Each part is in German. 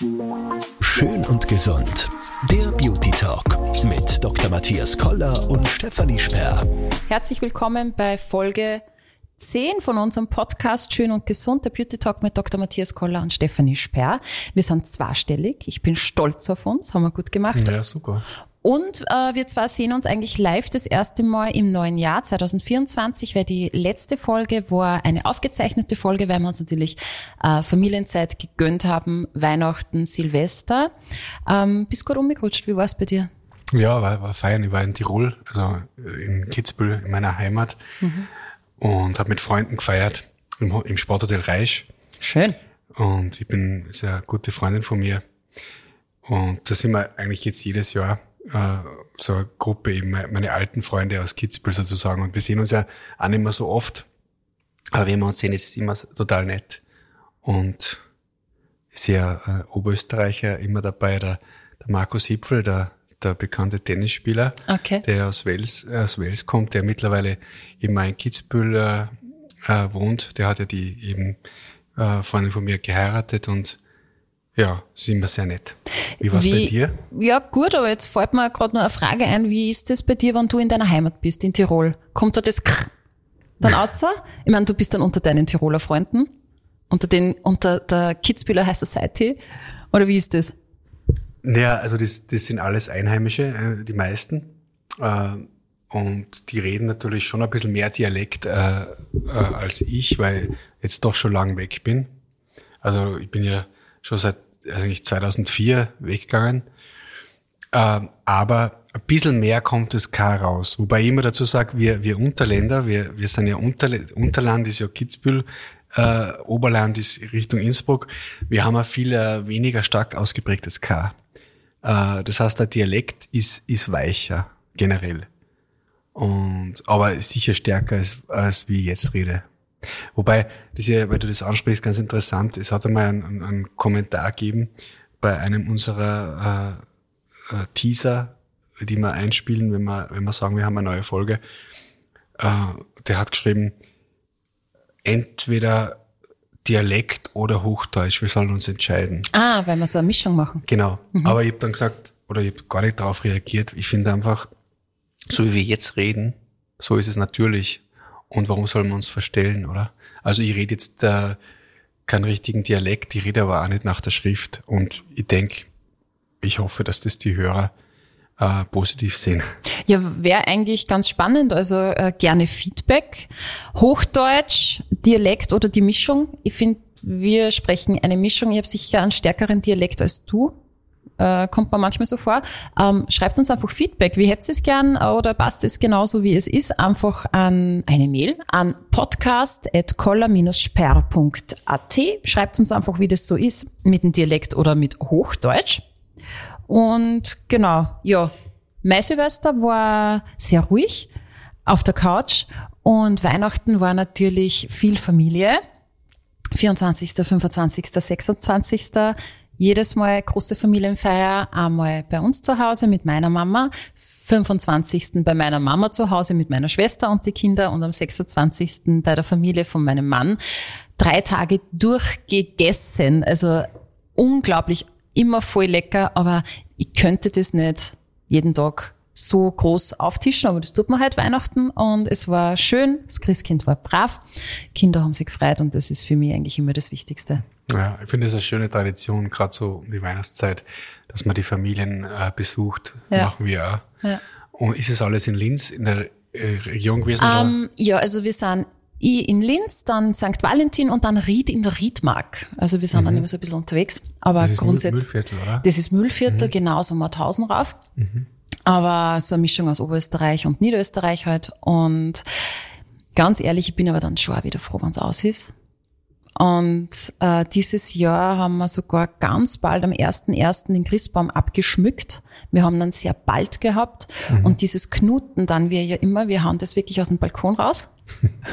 Schön und gesund. Der Beauty Talk mit Dr. Matthias Koller und Stefanie Sperr. Herzlich willkommen bei Folge 10 von unserem Podcast Schön und Gesund, der Beauty Talk mit Dr. Matthias Koller und Stefanie Sperr. Wir sind zweistellig. Ich bin stolz auf uns, haben wir gut gemacht. Ja, super. Und äh, wir zwar sehen uns eigentlich live das erste Mal im neuen Jahr 2024, weil die letzte Folge war eine aufgezeichnete Folge, weil wir uns natürlich äh, Familienzeit gegönnt haben, Weihnachten, Silvester. Ähm, bist gut umgerutscht, wie war es bei dir? Ja, war, war fein. Ich war in Tirol, also in Kitzbühel, in meiner Heimat mhm. und habe mit Freunden gefeiert im, im Sporthotel Reisch. Schön. Und ich bin sehr gute Freundin von mir. Und da sind wir eigentlich jetzt jedes Jahr äh, so eine Gruppe, eben meine alten Freunde aus Kitzbühel sozusagen. Und wir sehen uns ja auch nicht mehr so oft. Aber wenn wir uns sehen, ist es immer total nett. Und sehr äh, Oberösterreicher immer dabei, der, der Markus Hipfel, der, der bekannte Tennisspieler, okay. der aus Wales, äh, aus Wales kommt, der mittlerweile immer in Kitzbühel äh, äh, wohnt. Der hat ja die eben äh, Freundin von mir geheiratet und ja, ist immer sehr nett. Wie war es bei dir? Ja, gut, aber jetzt fällt mir gerade noch eine Frage ein. Wie ist das bei dir, wenn du in deiner Heimat bist, in Tirol? Kommt da das Krr dann außer? Ich meine, du bist dann unter deinen Tiroler Freunden? Unter den, unter der Kitzbühler High Society? Oder wie ist das? Ja, also das, das sind alles Einheimische, äh, die meisten. Äh, und die reden natürlich schon ein bisschen mehr Dialekt äh, als ich, weil ich jetzt doch schon lang weg bin. Also ich bin ja schon seit also eigentlich 2004 weggegangen. Ähm, aber ein bisschen mehr kommt das K raus. Wobei ich immer dazu sage, wir, wir Unterländer, wir, wir sind ja Unterle Unterland, ist ja Kitzbühel, äh, Oberland ist Richtung Innsbruck. Wir haben ein viel äh, weniger stark ausgeprägtes K. Äh, das heißt, der Dialekt ist, ist weicher, generell. Und, aber sicher stärker als, als wie ich jetzt rede. Wobei, das ist ja, weil du das ansprichst, ganz interessant. Es hat einmal einen, einen Kommentar gegeben bei einem unserer äh, äh, Teaser, die wir einspielen, wenn wir, wenn wir sagen, wir haben eine neue Folge. Äh, der hat geschrieben, entweder Dialekt oder Hochdeutsch, wir sollen uns entscheiden. Ah, weil wir so eine Mischung machen. Genau. Mhm. Aber ich habe dann gesagt, oder ich habe gar nicht darauf reagiert, ich finde einfach, so wie wir jetzt reden, so ist es natürlich. Und warum sollen wir uns verstellen, oder? Also ich rede jetzt äh, keinen richtigen Dialekt, ich rede aber auch nicht nach der Schrift. Und ich denke, ich hoffe, dass das die Hörer äh, positiv sehen. Ja, wäre eigentlich ganz spannend. Also äh, gerne Feedback. Hochdeutsch, Dialekt oder die Mischung. Ich finde, wir sprechen eine Mischung. Ich habe sicher einen stärkeren Dialekt als du äh, kommt man manchmal so vor. Ähm, schreibt uns einfach Feedback. Wie hättet ihr es gern oder passt es genauso, wie es ist? Einfach an eine Mail an podcast.koller-sperr.at. Schreibt uns einfach, wie das so ist, mit dem Dialekt oder mit Hochdeutsch. Und genau, ja, mein Silvester war sehr ruhig auf der Couch und Weihnachten war natürlich viel Familie. 24., 25., 26 jedes Mal große Familienfeier, einmal bei uns zu Hause mit meiner Mama, 25. bei meiner Mama zu Hause mit meiner Schwester und die Kinder und am 26. bei der Familie von meinem Mann. Drei Tage durchgegessen, also unglaublich, immer voll lecker, aber ich könnte das nicht jeden Tag so groß auftischen, aber das tut man halt Weihnachten und es war schön, das Christkind war brav, Kinder haben sich gefreut und das ist für mich eigentlich immer das Wichtigste. Ja, ich finde es eine schöne Tradition, gerade so um die Weihnachtszeit, dass man die Familien äh, besucht. Ja. Machen wir auch. Ja. Und ist es alles in Linz, in der äh, Region gewesen? Um, ähm, ja, also wir sind ich in Linz, dann St. Valentin und dann Ried in der Riedmark. Also wir sind mhm. dann immer so ein bisschen unterwegs. Aber das ist grundsätzlich. Müllviertel, oder? Das ist Müllviertel, mhm. genau, so Mauthausen rauf. Mhm. Aber so eine Mischung aus Oberösterreich und Niederösterreich halt. Und ganz ehrlich, ich bin aber dann schon auch wieder froh, wenn es aus ist. Und äh, dieses Jahr haben wir sogar ganz bald am 1.1. den Christbaum abgeschmückt. Wir haben dann sehr bald gehabt. Mhm. Und dieses Knuten dann wir ja immer, wir hauen das wirklich aus dem Balkon raus.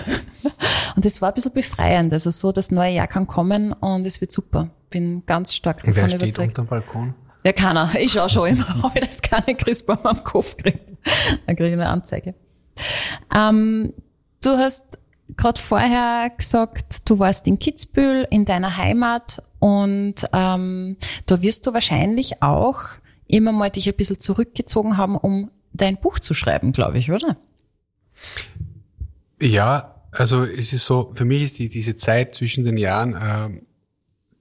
und das war ein bisschen befreiend. Also so, das neue Jahr kann kommen und es wird super. Bin ganz stark davon wer steht überzeugt. Unter dem Balkon? Ja, keiner. Ich schau schon immer, ob ich das keine Christbaum am Kopf kriege. Dann kriege ich eine Anzeige. Ähm, du hast gerade vorher gesagt, du warst in Kitzbühel, in deiner Heimat und ähm, da wirst du wahrscheinlich auch immer mal dich ein bisschen zurückgezogen haben, um dein Buch zu schreiben, glaube ich, oder? Ja, also es ist so, für mich ist die, diese Zeit zwischen den Jahren äh,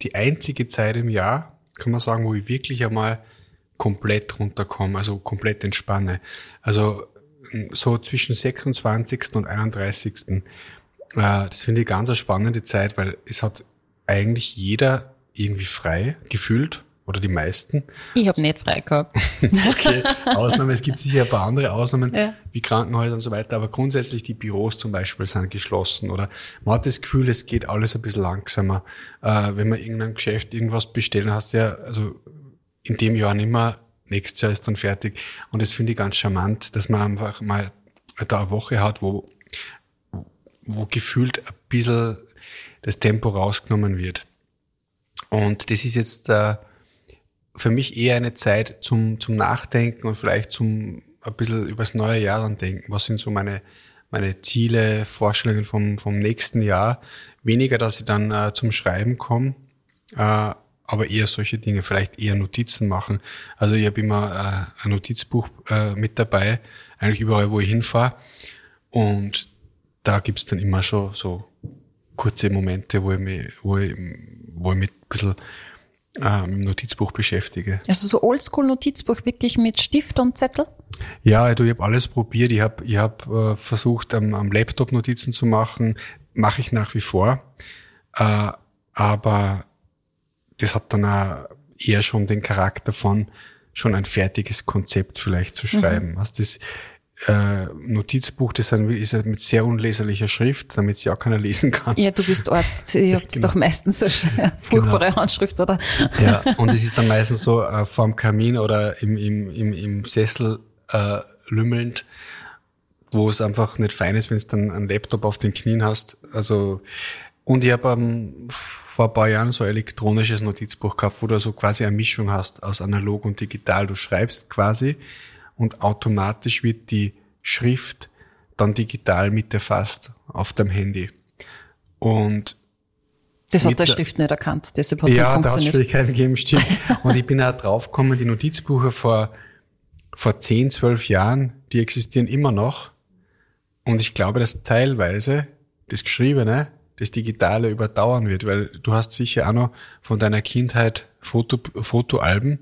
die einzige Zeit im Jahr, kann man sagen, wo ich wirklich einmal komplett runterkomme, also komplett entspanne. Also so zwischen 26. und 31. Das finde ich ganz eine spannende Zeit, weil es hat eigentlich jeder irgendwie frei gefühlt oder die meisten. Ich habe nicht frei gehabt. okay, Ausnahmen, es gibt sicher ein paar andere Ausnahmen, ja. wie Krankenhäuser und so weiter, aber grundsätzlich die Büros zum Beispiel sind geschlossen oder man hat das Gefühl, es geht alles ein bisschen langsamer. Äh, wenn man irgendein Geschäft irgendwas bestellt, hast du ja, also in dem Jahr nicht mehr, nächstes Jahr ist dann fertig. Und das finde ich ganz charmant, dass man einfach mal da eine Woche hat, wo, wo gefühlt ein bisschen das Tempo rausgenommen wird. Und das ist jetzt äh, für mich eher eine Zeit zum, zum Nachdenken und vielleicht zum ein bisschen übers neue Jahr dann denken. Was sind so meine, meine Ziele, Vorstellungen vom, vom nächsten Jahr? Weniger, dass ich dann äh, zum Schreiben komme, äh, aber eher solche Dinge, vielleicht eher Notizen machen. Also ich habe immer äh, ein Notizbuch äh, mit dabei, eigentlich überall, wo ich hinfahre. Und da gibt's dann immer schon so kurze Momente, wo ich mich, wo ich, wo ich mich ein bisschen äh, im Notizbuch beschäftige. Also so Oldschool-Notizbuch wirklich mit Stift und Zettel? Ja, du, ich habe alles probiert. Ich habe ich hab, äh, versucht, am, am Laptop Notizen zu machen. Mache ich nach wie vor. Äh, aber das hat dann auch eher schon den Charakter von schon ein fertiges Konzept vielleicht zu mhm. schreiben. Mhm. Also das äh, Notizbuch, das ist ja mit sehr unleserlicher Schrift, damit sie auch keiner lesen kann. Ja, du bist Arzt, ihr habt genau. doch meistens so furchtbare genau. Handschrift, oder? Ja, und es ist dann meistens so äh, vorm Kamin oder im, im, im, im Sessel äh, lümmelnd, wo es einfach nicht fein ist, wenn du dann einen Laptop auf den Knien hast. Also und ich habe ähm, vor ein paar Jahren so ein elektronisches Notizbuch gehabt, wo du so quasi eine Mischung hast aus analog und digital. Du schreibst quasi und automatisch wird die Schrift dann digital mit erfasst auf deinem Handy. Und das hat der Schrift nicht erkannt, deshalb hat es ja, nicht funktioniert. Ja, da hat es Schwierigkeiten gegeben, stimmt. und ich bin auch draufgekommen, die Notizbücher vor, vor 10, 12 Jahren, die existieren immer noch. Und ich glaube, dass teilweise das Geschriebene, das Digitale überdauern wird, weil du hast sicher auch noch von deiner Kindheit Foto, Fotoalben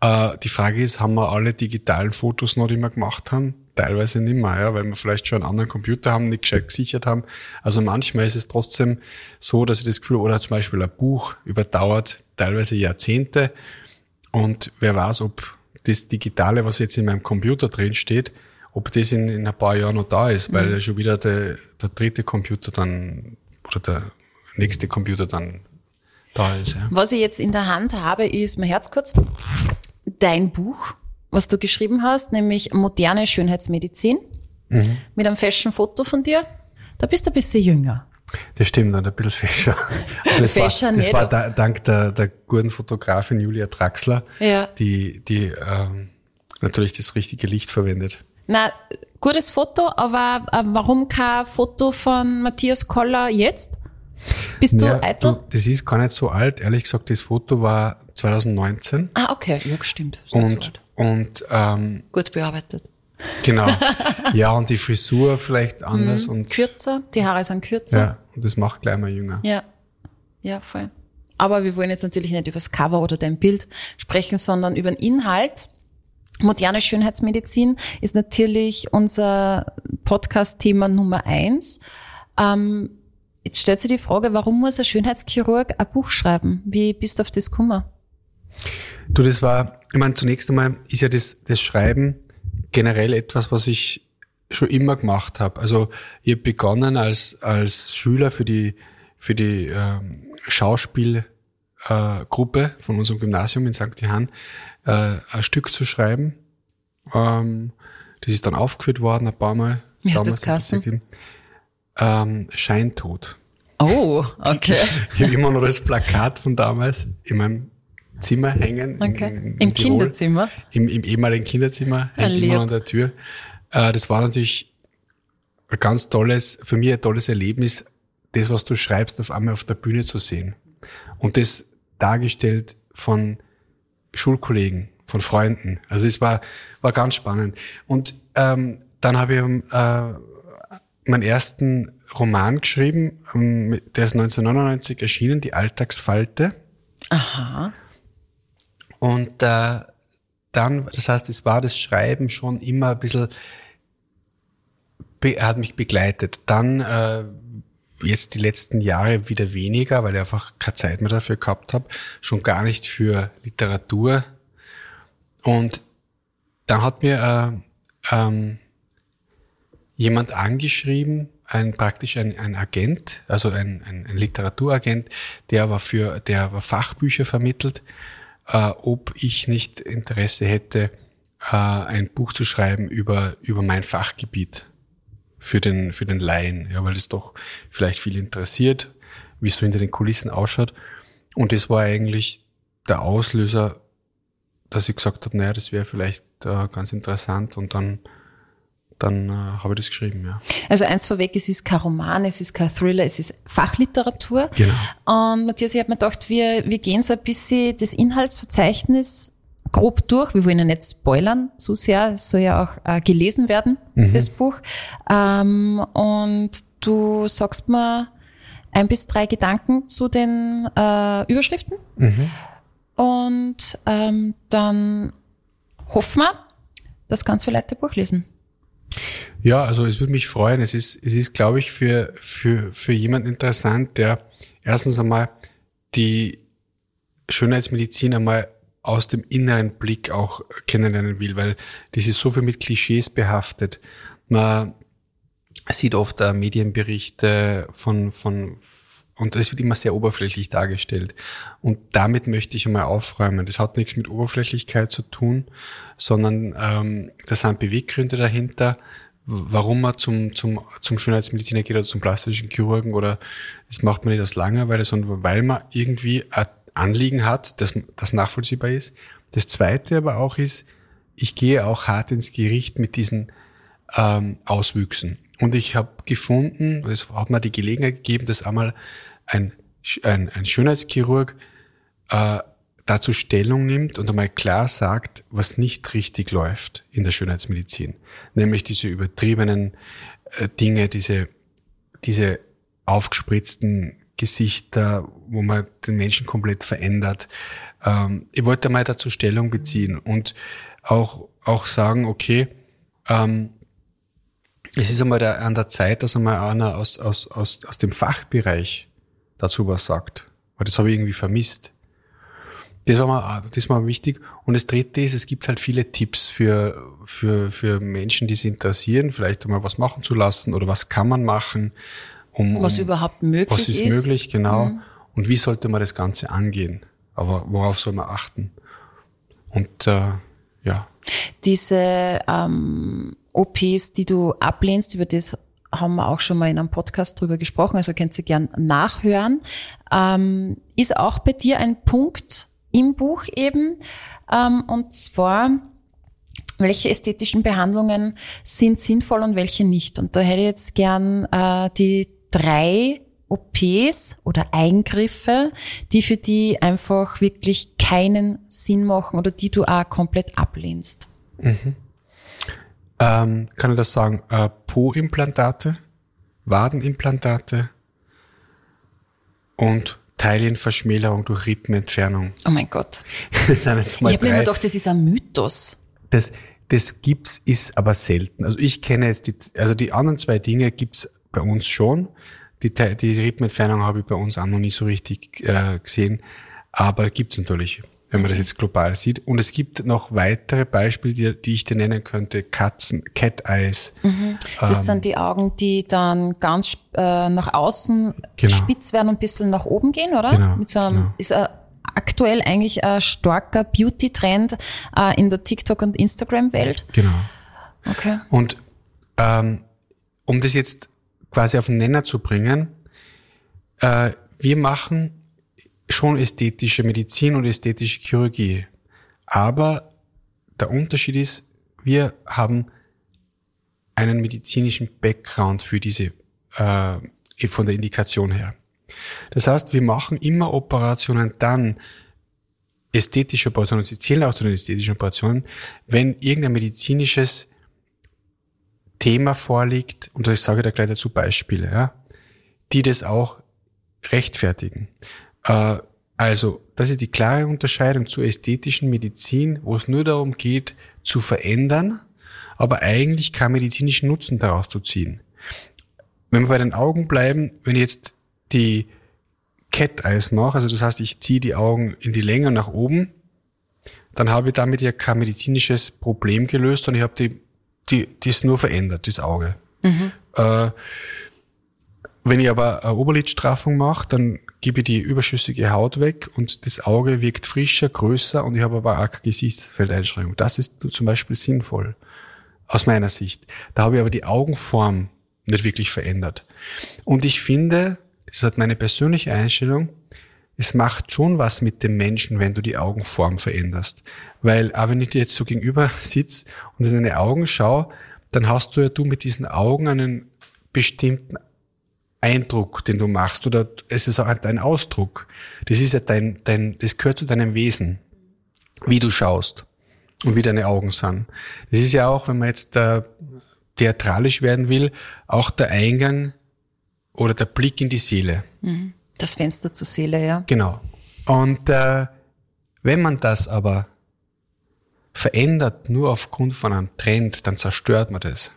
äh, die Frage ist, haben wir alle digitalen Fotos noch, die wir gemacht haben? Teilweise nicht mehr, ja, weil wir vielleicht schon einen anderen Computer haben, nicht gescheit gesichert haben. Also manchmal ist es trotzdem so, dass ich das Gefühl, oder zum Beispiel ein Buch überdauert teilweise Jahrzehnte. Und wer weiß, ob das Digitale, was jetzt in meinem Computer drin steht, ob das in, in ein paar Jahren noch da ist, weil mhm. schon wieder der, der dritte Computer dann oder der nächste Computer dann da ist. Ja. Was ich jetzt in der Hand habe, ist mein Herz kurz dein Buch, was du geschrieben hast, nämlich Moderne Schönheitsmedizin, mhm. mit einem Fashion-Foto von dir. Da bist du ein bisschen jünger. Das stimmt, ein bisschen fescher. Das fescher war, das war da, dank der, der guten Fotografin Julia Traxler, ja. die, die ähm, natürlich das richtige Licht verwendet. Na, gutes Foto, aber äh, warum kein Foto von Matthias Koller jetzt? Bist du ja, eitel? Du, das ist gar nicht so alt. Ehrlich gesagt, das Foto war 2019. Ah, okay, ja, stimmt. Und, und ähm, gut bearbeitet. Genau. Ja, und die Frisur vielleicht anders mhm. und kürzer. Die Haare sind kürzer. Ja, und das macht gleich mal jünger. Ja, ja, voll. Aber wir wollen jetzt natürlich nicht über das Cover oder dein Bild sprechen, sondern über den Inhalt. Moderne Schönheitsmedizin ist natürlich unser Podcast-Thema Nummer eins. Ähm, jetzt stellt sich die Frage, warum muss ein Schönheitschirurg ein Buch schreiben? Wie bist du auf das gekommen? Du, das war, ich meine, zunächst einmal ist ja das, das Schreiben generell etwas, was ich schon immer gemacht habe. Also ich habe begonnen als, als Schüler für die, für die ähm, Schauspielgruppe äh, von unserem Gymnasium in St. Johann äh, ein Stück zu schreiben. Ähm, das ist dann aufgeführt worden ein paar Mal. Wie hat das Kassen? Ähm, Scheintod. Oh, okay. ich habe immer noch das Plakat von damals in meinem Zimmer hängen. Okay. In, in Im Tirol, Kinderzimmer? Im, Im ehemaligen Kinderzimmer, hängt immer an der Tür. Äh, das war natürlich ein ganz tolles, für mich ein tolles Erlebnis, das, was du schreibst, auf einmal auf der Bühne zu sehen. Und das dargestellt von Schulkollegen, von Freunden. Also es war, war ganz spannend. Und ähm, dann habe ich äh, meinen ersten Roman geschrieben, ähm, der ist 1999 erschienen, Die Alltagsfalte. Aha. Und äh, dann, das heißt, es war das Schreiben schon immer ein bisschen, hat mich begleitet. Dann äh, jetzt die letzten Jahre wieder weniger, weil ich einfach keine Zeit mehr dafür gehabt habe, schon gar nicht für Literatur. Und dann hat mir äh, ähm, jemand angeschrieben, ein praktisch ein, ein Agent, also ein, ein, ein Literaturagent, der aber für, der aber Fachbücher vermittelt, äh, ob ich nicht Interesse hätte, äh, ein Buch zu schreiben über, über mein Fachgebiet für den, für den Laien, ja, weil es doch vielleicht viel interessiert, wie es so hinter den Kulissen ausschaut. Und das war eigentlich der Auslöser, dass ich gesagt habe, naja, das wäre vielleicht äh, ganz interessant und dann dann äh, habe ich das geschrieben, ja. Also eins vorweg, es ist kein Roman, es ist kein Thriller, es ist Fachliteratur. Genau. Und Matthias, ich habe mir gedacht, wir, wir gehen so ein bisschen das Inhaltsverzeichnis grob durch. Wir wollen ja nicht spoilern zu sehr. Es soll ja auch äh, gelesen werden, mhm. das Buch. Ähm, und du sagst mir ein bis drei Gedanken zu den äh, Überschriften. Mhm. Und ähm, dann hoffen wir, dass ganz viele Leute Buch lesen. Ja, also es würde mich freuen. Es ist, es ist, glaube ich, für, für, für jemand interessant, der erstens einmal die Schönheitsmedizin einmal aus dem inneren Blick auch kennenlernen will, weil das ist so viel mit Klischees behaftet. Man sieht oft Medienberichte von, von, und es wird immer sehr oberflächlich dargestellt. Und damit möchte ich einmal aufräumen. Das hat nichts mit Oberflächlichkeit zu tun, sondern ähm, da sind Beweggründe dahinter, warum man zum, zum, zum Schönheitsmediziner geht oder zum plastischen Chirurgen oder das macht man nicht aus Langeweile, sondern weil man irgendwie ein Anliegen hat, das, das nachvollziehbar ist. Das zweite aber auch ist, ich gehe auch hart ins Gericht mit diesen ähm, Auswüchsen. Und ich habe gefunden, es hat mir die Gelegenheit gegeben, dass einmal ein, ein, ein Schönheitschirurg äh, dazu Stellung nimmt und einmal klar sagt, was nicht richtig läuft in der Schönheitsmedizin. Nämlich diese übertriebenen äh, Dinge, diese, diese aufgespritzten Gesichter, wo man den Menschen komplett verändert. Ähm, ich wollte mal dazu Stellung beziehen und auch, auch sagen, okay, ähm, es ist einmal der, an der Zeit, dass einmal einer aus, aus, aus, aus dem Fachbereich dazu was sagt. Weil das habe ich irgendwie vermisst. Das war mal, das war wichtig. Und das dritte ist, es gibt halt viele Tipps für, für, für Menschen, die sich interessieren, vielleicht einmal was machen zu lassen oder was kann man machen. Um, was um, überhaupt möglich ist. Was ist, ist. möglich, genau. Mhm. Und wie sollte man das Ganze angehen? Aber worauf soll man achten? Und äh, ja. Diese ähm, OPs, die du ablehnst, über das haben wir auch schon mal in einem Podcast drüber gesprochen, also könnt ihr gern nachhören. Ähm, ist auch bei dir ein Punkt im Buch eben, ähm, und zwar welche ästhetischen Behandlungen sind sinnvoll und welche nicht. Und da hätte ich jetzt gern äh, die drei OPs oder Eingriffe, die für die einfach wirklich keinen Sinn machen oder die du auch komplett ablehnst. Mhm. Ähm, kann ich das sagen? Äh, Po-Implantate, Wadenimplantate und Teilienverschmälerung durch Rippenentfernung. Oh mein Gott. ich habe mir immer gedacht, das ist ein Mythos. Das, das gibt's, ist aber selten. Also ich kenne jetzt die, also die anderen zwei Dinge gibt's bei uns schon. Die, die Rippenentfernung habe ich bei uns auch noch nie so richtig äh, gesehen, aber gibt's natürlich, wenn man das jetzt global sieht. Und es gibt noch weitere Beispiele, die, die ich dir nennen könnte. Katzen, Cat Eyes. Mhm. Das ähm, sind die Augen, die dann ganz äh, nach außen genau. spitz werden und ein bisschen nach oben gehen, oder? Genau, Mit so einem, genau. ist ein aktuell eigentlich ein starker Beauty-Trend äh, in der TikTok- und Instagram-Welt. Genau. Okay. Und ähm, um das jetzt quasi auf den Nenner zu bringen, äh, wir machen schon ästhetische Medizin und ästhetische Chirurgie. Aber der Unterschied ist, wir haben einen medizinischen Background für diese, äh, von der Indikation her. Das heißt, wir machen immer Operationen dann, ästhetische Operationen, sie zählen auch zu den ästhetischen Operationen, wenn irgendein medizinisches Thema vorliegt, und ich sage da gleich dazu Beispiele, ja, die das auch rechtfertigen. Äh, also, das ist die klare Unterscheidung zur ästhetischen Medizin, wo es nur darum geht, zu verändern, aber eigentlich keinen medizinischen Nutzen daraus zu ziehen. Wenn wir bei den Augen bleiben, wenn ich jetzt die Cat Eyes mache, also das heißt, ich ziehe die Augen in die Länge nach oben, dann habe ich damit ja kein medizinisches Problem gelöst, sondern ich habe die, die, die ist nur verändert, das Auge. Mhm. Äh, wenn ich aber eine Oberlidstraffung mache, dann gebe ich die überschüssige Haut weg und das Auge wirkt frischer, größer und ich habe aber auch Gesichtsfeldeinschränkung. Das ist zum Beispiel sinnvoll, aus meiner Sicht. Da habe ich aber die Augenform nicht wirklich verändert. Und ich finde, das ist halt meine persönliche Einstellung, es macht schon was mit dem Menschen, wenn du die Augenform veränderst. Weil, auch wenn ich dir jetzt so gegenüber sitze und in deine Augen schaue, dann hast du ja du mit diesen Augen einen bestimmten Eindruck, den du machst, oder es ist auch dein Ausdruck. Das ist ja dein, dein, das gehört zu deinem Wesen, wie du schaust und wie deine Augen sind. Das ist ja auch, wenn man jetzt äh, theatralisch werden will, auch der Eingang oder der Blick in die Seele. Mhm. Das Fenster zur Seele, ja. Genau. Und äh, wenn man das aber verändert nur aufgrund von einem Trend, dann zerstört man das.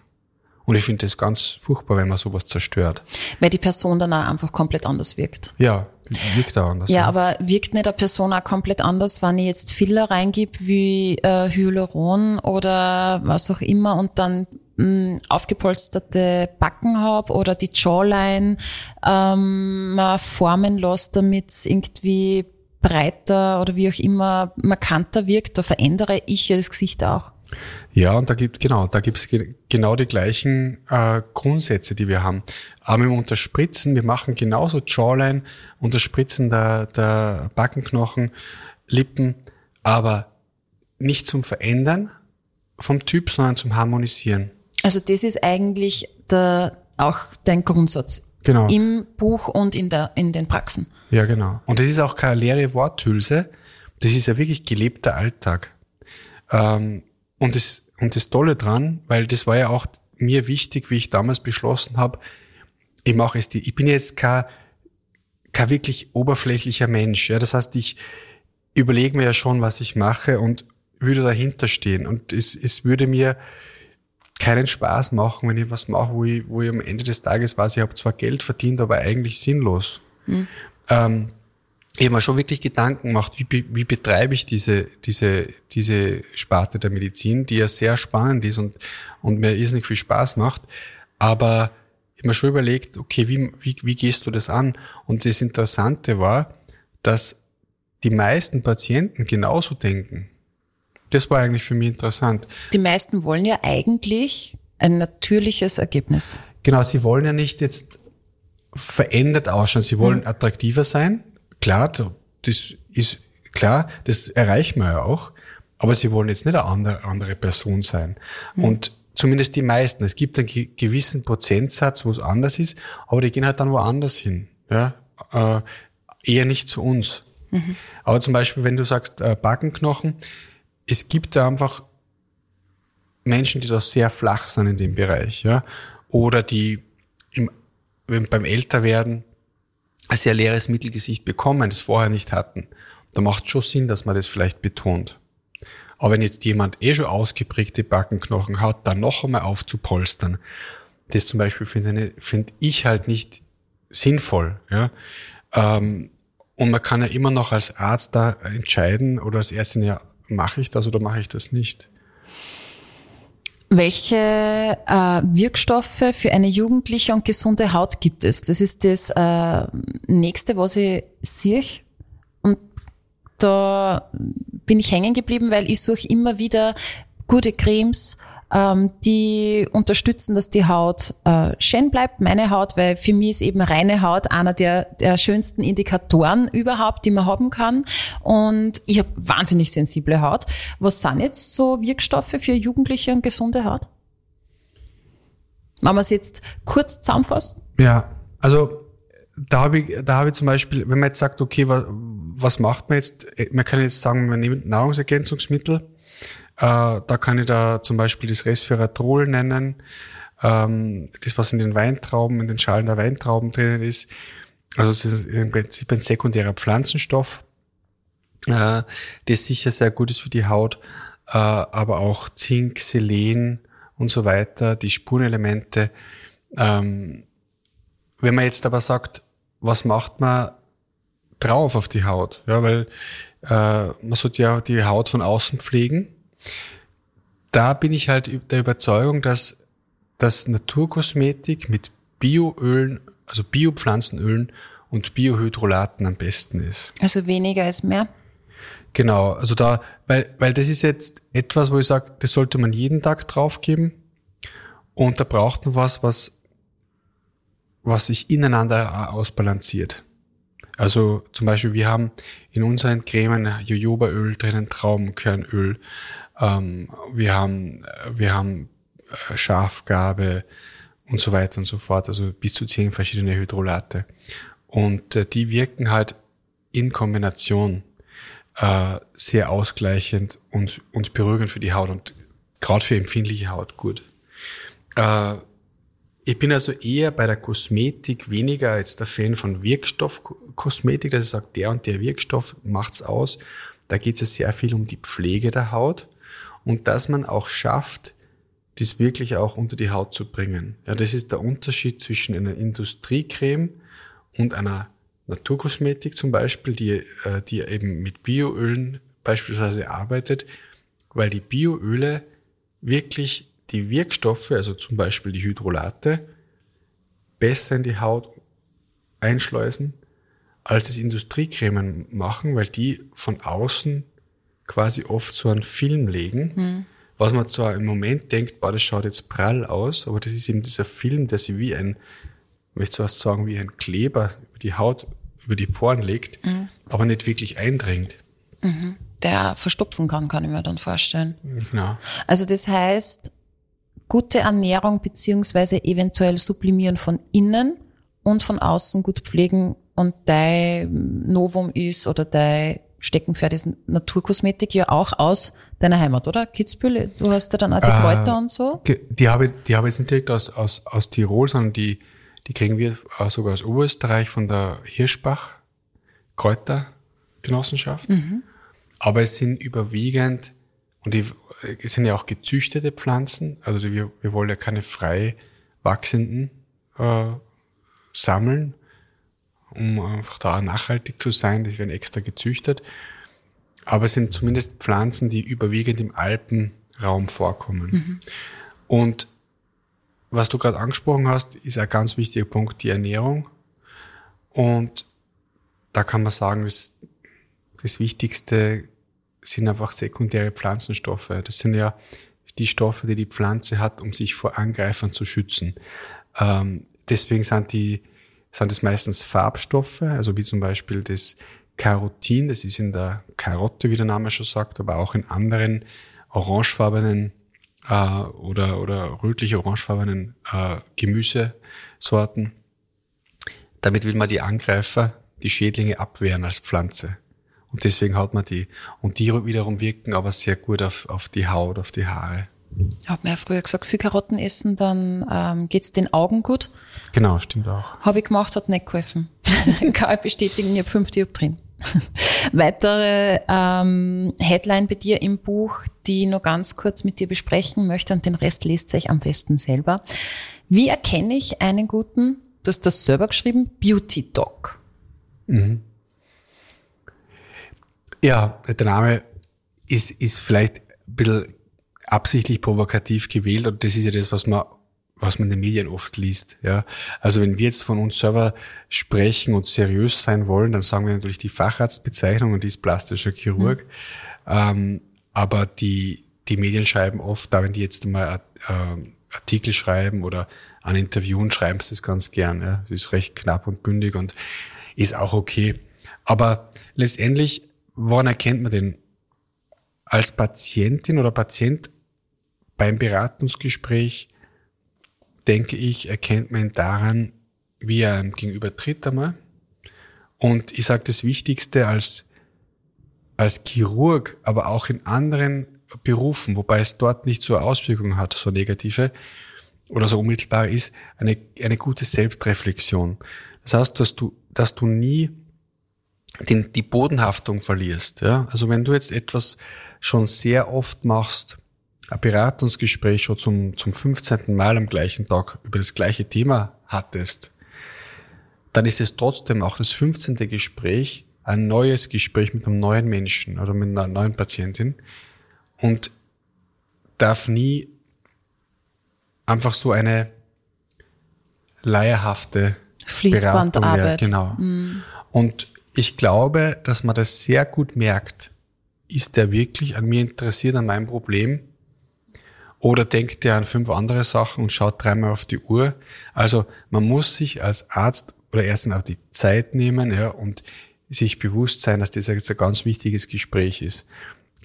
Und ich finde das ganz furchtbar, wenn man sowas zerstört. Weil die Person dann auch einfach komplett anders wirkt. Ja, wirkt auch anders. Ja, ja. aber wirkt nicht eine Person auch komplett anders, wenn ich jetzt Filler reingib wie äh, Hyaluron oder was auch immer und dann mh, mm, aufgepolsterte Backen habe oder die Jawline ähm, formen lasse, damit irgendwie breiter oder wie auch immer markanter wirkt, da verändere ich ja das Gesicht auch. Ja, und da gibt genau, da gibt's genau die gleichen äh, Grundsätze, die wir haben. Aber im Unterspritzen, wir machen genauso Jawline, Unterspritzen der, der Backenknochen, Lippen, aber nicht zum Verändern vom Typ, sondern zum Harmonisieren. Also das ist eigentlich der, auch dein Grundsatz. Genau. Im Buch und in, der, in den Praxen. Ja, genau. Und das ist auch keine leere Worthülse. Das ist ja wirklich gelebter Alltag. Ähm, und das, und das Tolle dran, weil das war ja auch mir wichtig, wie ich damals beschlossen habe, ich mache es die, ich bin jetzt kein, kein wirklich oberflächlicher Mensch. Ja, das heißt, ich überlege mir ja schon, was ich mache und würde dahinter stehen. Und es, es würde mir keinen Spaß machen, wenn ich was mache, wo ich, wo ich am Ende des Tages weiß, ich habe zwar Geld verdient, aber eigentlich sinnlos. Mhm. Ähm, ich habe mir schon wirklich Gedanken gemacht, wie, wie betreibe ich diese, diese, diese Sparte der Medizin, die ja sehr spannend ist und, und mir irrsinnig viel Spaß macht. Aber ich habe mir schon überlegt, okay, wie, wie, wie gehst du das an? Und das Interessante war, dass die meisten Patienten genauso denken. Das war eigentlich für mich interessant. Die meisten wollen ja eigentlich ein natürliches Ergebnis. Genau, sie wollen ja nicht jetzt verändert ausschauen, sie wollen hm. attraktiver sein, klar, das ist klar, das erreichen wir ja auch, aber sie wollen jetzt nicht eine andere, andere Person sein. Mhm. Und zumindest die meisten. Es gibt einen gewissen Prozentsatz, wo es anders ist, aber die gehen halt dann woanders hin. Ja? Äh, eher nicht zu uns. Mhm. Aber zum Beispiel, wenn du sagst äh, Backenknochen, es gibt da einfach Menschen, die da sehr flach sind in dem Bereich, ja, oder die im, beim Älterwerden ein sehr leeres Mittelgesicht bekommen, das vorher nicht hatten, da macht schon Sinn, dass man das vielleicht betont. Aber wenn jetzt jemand eh schon ausgeprägte Backenknochen hat, dann noch einmal aufzupolstern, das zum Beispiel finde find ich halt nicht sinnvoll. Ja? Ähm, und man kann ja immer noch als Arzt da entscheiden oder als Ärztin, ja, mache ich das oder mache ich das nicht. Welche äh, Wirkstoffe für eine jugendliche und gesunde Haut gibt es? Das ist das äh, nächste, was ich sehe. Und da bin ich hängen geblieben, weil ich suche immer wieder gute Cremes, ähm, die unterstützen, dass die Haut äh, schön bleibt, meine Haut, weil für mich ist eben reine Haut einer der, der schönsten Indikatoren überhaupt, die man haben kann. Und ich habe wahnsinnig sensible Haut. Was sind jetzt so Wirkstoffe für jugendliche und gesunde Haut? Wenn man es jetzt kurz zusammenfasst? Ja, also da habe ich, da habe ich zum Beispiel, wenn man jetzt sagt, okay, was, was macht man jetzt? Man kann jetzt sagen, man nimmt Nahrungsergänzungsmittel. Äh, da kann ich da zum Beispiel das Resveratrol nennen, ähm, das was in den Weintrauben, in den Schalen der Weintrauben drinnen ist. Also es ist im Prinzip ein sekundärer Pflanzenstoff, äh, das sicher sehr gut ist für die Haut, äh, aber auch Zink, Selen und so weiter, die Spurenelemente. Ähm, wenn man jetzt aber sagt, was macht man drauf auf die Haut? Ja, weil äh, man sollte ja die Haut von außen pflegen. Da bin ich halt der Überzeugung, dass, dass Naturkosmetik mit Bioölen, also Biopflanzenölen und Biohydrolaten am besten ist. Also weniger ist mehr? Genau, also da, weil, weil das ist jetzt etwas, wo ich sage, das sollte man jeden Tag draufgeben. Und da braucht man was, was was sich ineinander ausbalanciert. Also zum Beispiel, wir haben in unseren Cremen Jojobaöl drinnen, Traubenkernöl, ähm, wir haben, wir haben äh, Schafgabe und so weiter und so fort, also bis zu zehn verschiedene Hydrolate. Und äh, die wirken halt in Kombination äh, sehr ausgleichend und, und beruhigend für die Haut und gerade für empfindliche Haut gut. Äh, ich bin also eher bei der Kosmetik weniger als der Fan von Wirkstoffkosmetik, dass ich sage, der und der Wirkstoff macht's aus. Da geht es sehr viel um die Pflege der Haut und dass man auch schafft, das wirklich auch unter die Haut zu bringen. Ja, das ist der Unterschied zwischen einer Industriecreme und einer Naturkosmetik zum Beispiel, die, äh, die eben mit Bioölen beispielsweise arbeitet, weil die Bioöle wirklich die Wirkstoffe, also zum Beispiel die Hydrolate, besser in die Haut einschleusen, als es Industriecremen machen, weil die von außen quasi oft so einen Film legen, mhm. was man zwar im Moment denkt, boah, das schaut jetzt prall aus, aber das ist eben dieser Film, der sich wie ein, möchte fast sagen, wie ein Kleber über die Haut, über die Poren legt, mhm. aber nicht wirklich eindringt. Mhm. Der verstopfen kann, kann ich mir dann vorstellen. Genau. Also das heißt, gute Ernährung beziehungsweise eventuell sublimieren von innen und von außen gut pflegen und dein Novum ist oder dein Steckenpferd ist Naturkosmetik ja auch aus deiner Heimat, oder? Kitzbühel, du hast ja dann auch die Kräuter äh, und so? Die habe, die habe ich jetzt nicht direkt aus, aus, aus Tirol, sondern die, die kriegen wir sogar aus Oberösterreich von der Hirschbach Kräutergenossenschaft. Mhm. Aber es sind überwiegend, und die, es sind ja auch gezüchtete Pflanzen, also wir, wir wollen ja keine frei wachsenden äh, sammeln, um einfach da nachhaltig zu sein, die werden extra gezüchtet. Aber es sind zumindest Pflanzen, die überwiegend im Alpenraum vorkommen. Mhm. Und was du gerade angesprochen hast, ist ein ganz wichtiger Punkt, die Ernährung. Und da kann man sagen, das, das Wichtigste sind einfach sekundäre Pflanzenstoffe. Das sind ja die Stoffe, die die Pflanze hat, um sich vor Angreifern zu schützen. Ähm, deswegen sind die, sind es meistens Farbstoffe, also wie zum Beispiel das Carotin, das ist in der Karotte, wie der Name schon sagt, aber auch in anderen orangefarbenen äh, oder, oder rötlich-orangefarbenen äh, Gemüsesorten. Damit will man die Angreifer, die Schädlinge abwehren als Pflanze. Und deswegen hat man die. Und die wiederum wirken aber sehr gut auf, auf die Haut, auf die Haare. Ich habe mir ja früher gesagt, viel Karotten essen, dann ähm, geht's den Augen gut. Genau, stimmt auch. Habe ich gemacht, hat nicht geholfen. Kann ich bestätigen, ich habe fünf drin. Weitere ähm, Headline bei dir im Buch, die ich noch ganz kurz mit dir besprechen möchte und den Rest lest euch am besten selber. Wie erkenne ich einen guten, du hast das selber geschrieben, Beauty Dog? Mhm. Ja, der Name ist, ist vielleicht ein bisschen absichtlich provokativ gewählt und das ist ja das, was man was man in den Medien oft liest. Ja, also wenn wir jetzt von uns selber sprechen und seriös sein wollen, dann sagen wir natürlich die Facharztbezeichnung und die ist plastischer Chirurg. Mhm. Ähm, aber die die Medien schreiben oft, da wenn die jetzt mal äh, Artikel schreiben oder an Interviewen schreiben sie das ganz gern. Ja, es ist recht knapp und bündig und ist auch okay. Aber letztendlich woran erkennt man denn als Patientin oder Patient beim Beratungsgespräch, denke ich, erkennt man daran, wie er einem gegenüber tritt einmal. Und ich sage das Wichtigste als, als Chirurg, aber auch in anderen Berufen, wobei es dort nicht so Auswirkungen hat, so negative oder so unmittelbar ist, eine, eine gute Selbstreflexion. Das heißt, dass du, dass du nie den, die Bodenhaftung verlierst. Ja? Also wenn du jetzt etwas schon sehr oft machst, Beratungsgespräch schon zum, zum 15. Mal am gleichen Tag über das gleiche Thema hattest, dann ist es trotzdem auch das 15. Gespräch ein neues Gespräch mit einem neuen Menschen oder mit einer neuen Patientin und darf nie einfach so eine leierhafte Fließbandarbeit. Genau. Mhm. Und ich glaube, dass man das sehr gut merkt. Ist der wirklich an mir interessiert, an meinem Problem? Oder denkt er an fünf andere Sachen und schaut dreimal auf die Uhr? Also man muss sich als Arzt oder erstens auch die Zeit nehmen ja, und sich bewusst sein, dass das jetzt ein ganz wichtiges Gespräch ist.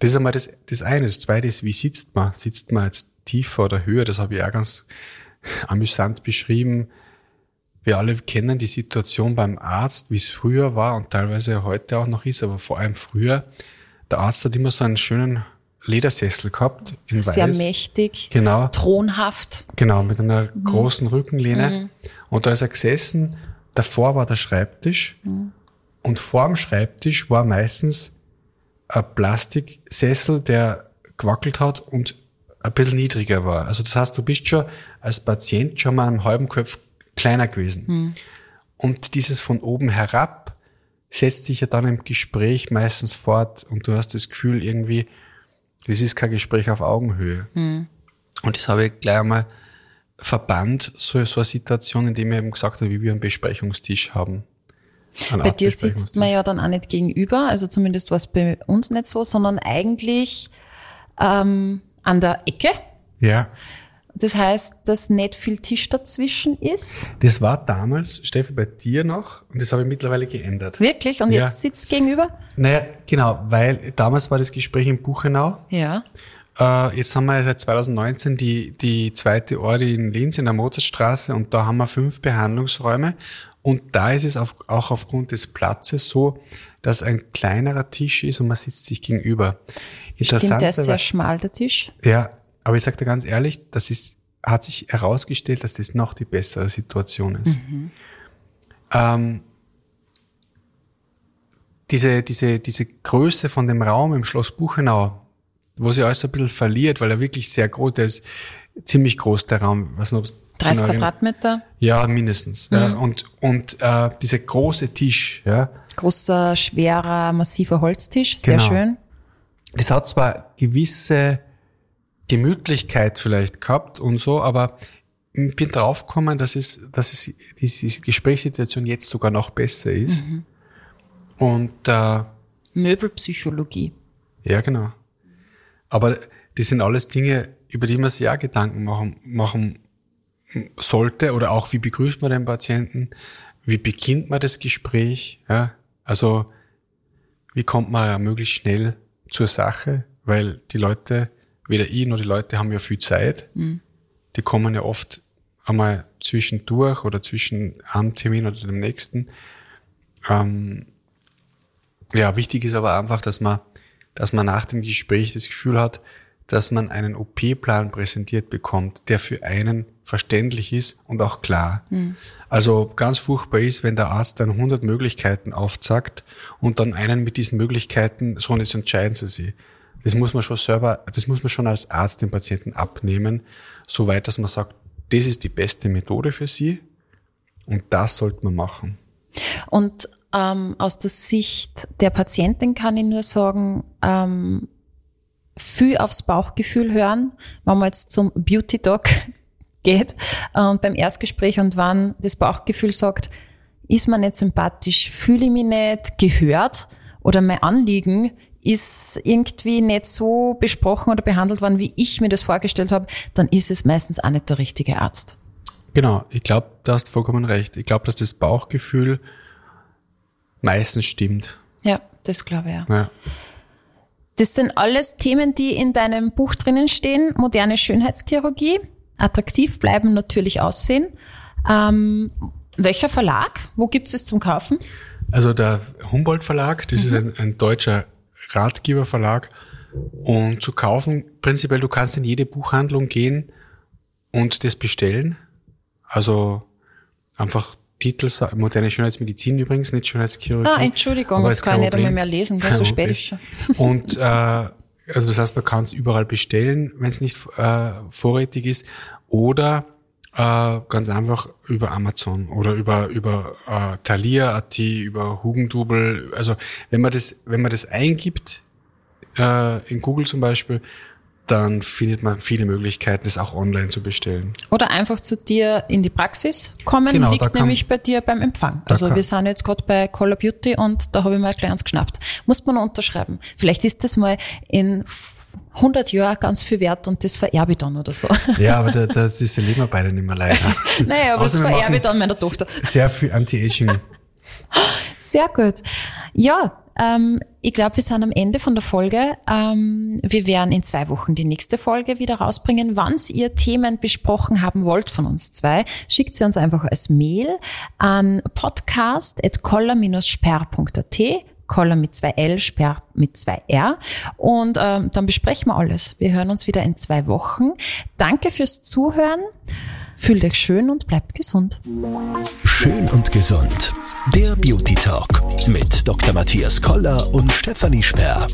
Das ist einmal das, das eine. Das zweite ist, wie sitzt man? Sitzt man jetzt tiefer oder höher? Das habe ich auch ganz amüsant beschrieben. Wir alle kennen die Situation beim Arzt, wie es früher war und teilweise heute auch noch ist, aber vor allem früher. Der Arzt hat immer so einen schönen Ledersessel gehabt, in Sehr weiß. mächtig, genau. thronhaft. Genau, mit einer mhm. großen Rückenlehne. Mhm. Und da ist er gesessen, davor war der Schreibtisch mhm. und vor dem Schreibtisch war meistens ein Plastiksessel, der gewackelt hat und ein bisschen niedriger war. Also das heißt, du bist schon als Patient schon mal einen halben Kopf kleiner gewesen. Mhm. Und dieses von oben herab setzt sich ja dann im Gespräch meistens fort und du hast das Gefühl irgendwie, das ist kein Gespräch auf Augenhöhe. Mhm. Und das habe ich gleich einmal verbannt, so, so eine Situation, in dem ich eben gesagt habe, wie wir einen Besprechungstisch haben. Bei dir sitzt man ja dann auch nicht gegenüber, also zumindest war es bei uns nicht so, sondern eigentlich ähm, an der Ecke. Ja. Das heißt, dass nicht viel Tisch dazwischen ist. Das war damals, Steffi, bei dir noch und das habe ich mittlerweile geändert. Wirklich? Und ja. jetzt sitzt gegenüber? Naja, genau, weil damals war das Gespräch in Buchenau. Ja. Äh, jetzt haben wir seit 2019 die, die zweite Ordi in Linz in der Mozartstraße und da haben wir fünf Behandlungsräume und da ist es auf, auch aufgrund des Platzes so, dass ein kleinerer Tisch ist und man sitzt sich gegenüber. Interessant. Der ist sehr schmal, der Tisch. Ja, aber ich sage dir ganz ehrlich, das ist, hat sich herausgestellt, dass das noch die bessere Situation ist. Mhm. Ähm, diese, diese, diese Größe von dem Raum im Schloss Buchenau, wo sie alles ein bisschen verliert, weil er wirklich sehr groß, der ist ziemlich groß, der Raum. Was noch, 30 genau Quadratmeter? Ja, mindestens. Mhm. Ja. Und, und äh, dieser große Tisch, ja. Großer, schwerer, massiver Holztisch, sehr genau. schön. Das hat zwar gewisse Gemütlichkeit vielleicht gehabt und so, aber ich bin draufgekommen, dass es, dass es diese Gesprächssituation jetzt sogar noch besser ist. Mhm. Und äh, Möbelpsychologie. Ja, genau. Aber das sind alles Dinge, über die man sich ja Gedanken machen, machen sollte oder auch wie begrüßt man den Patienten, wie beginnt man das Gespräch, ja, also wie kommt man ja möglichst schnell zur Sache, weil die Leute, weder ich noch die Leute haben ja viel Zeit, mhm. die kommen ja oft einmal zwischendurch oder zwischen einem Termin oder dem nächsten. Ähm, ja, wichtig ist aber einfach, dass man, dass man nach dem Gespräch das Gefühl hat, dass man einen OP-Plan präsentiert bekommt, der für einen verständlich ist und auch klar. Mhm. Also ganz furchtbar ist, wenn der Arzt dann 100 Möglichkeiten aufzackt und dann einen mit diesen Möglichkeiten, so jetzt entscheiden sie sich. Das muss man schon selber, das muss man schon als Arzt den Patienten abnehmen, soweit, dass man sagt, das ist die beste Methode für sie und das sollte man machen. Und ähm, aus der Sicht der Patientin kann ich nur sagen, ähm, viel aufs Bauchgefühl hören, wenn man jetzt zum Beauty Doc geht äh, und beim Erstgespräch und wann das Bauchgefühl sagt, ist man nicht sympathisch, fühle ich mich nicht gehört oder mein Anliegen ist irgendwie nicht so besprochen oder behandelt worden, wie ich mir das vorgestellt habe, dann ist es meistens auch nicht der richtige Arzt. Genau, ich glaube, da hast du vollkommen recht. Ich glaube, dass das Bauchgefühl meistens stimmt. Ja, das glaube ich ja. ja. Das sind alles Themen, die in deinem Buch drinnen stehen, moderne Schönheitschirurgie. attraktiv bleiben, natürlich aussehen. Ähm, welcher Verlag? Wo gibt es zum Kaufen? Also der Humboldt Verlag, das mhm. ist ein, ein deutscher Ratgeberverlag. Und zu kaufen, prinzipiell, du kannst in jede Buchhandlung gehen und das bestellen. Also einfach Titel, moderne Schönheitsmedizin übrigens, nicht Schönheitschirurgie. Ah, Entschuldigung, das kann ich nicht einmal mehr lesen, gell, so spät ist schon. Und äh, also das heißt, man kann es überall bestellen, wenn es nicht äh, vorrätig ist. Oder äh, ganz einfach über Amazon oder über über äh, Thalia.at, über Hugendubel. Also wenn man das, wenn man das eingibt äh, in Google zum Beispiel, dann findet man viele Möglichkeiten, das auch online zu bestellen. Oder einfach zu dir in die Praxis kommen, genau, liegt nämlich bei dir beim Empfang. Also wir sind jetzt gerade bei Color Beauty und da habe ich mal ein kleines geschnappt. Muss man unterschreiben. Vielleicht ist das mal in 100 Jahre ganz viel wert und das vererbe ich dann oder so. Ja, aber da, das ist erleben wir beide nicht mehr leider. naja, aber das vererbe ich dann meiner Tochter. Sehr viel Anti-Aging. Sehr gut. Ja, ähm, ich glaube, wir sind am Ende von der Folge. Ähm, wir werden in zwei Wochen die nächste Folge wieder rausbringen. Wann ihr Themen besprochen haben wollt von uns zwei, schickt sie uns einfach als Mail an podcast.koller-sperr.at Koller mit zwei L, Sperr mit zwei R. Und ähm, dann besprechen wir alles. Wir hören uns wieder in zwei Wochen. Danke fürs Zuhören. Fühlt euch schön und bleibt gesund. Schön und gesund. Der Beauty Talk mit Dr. Matthias Koller und Stefanie Sperr.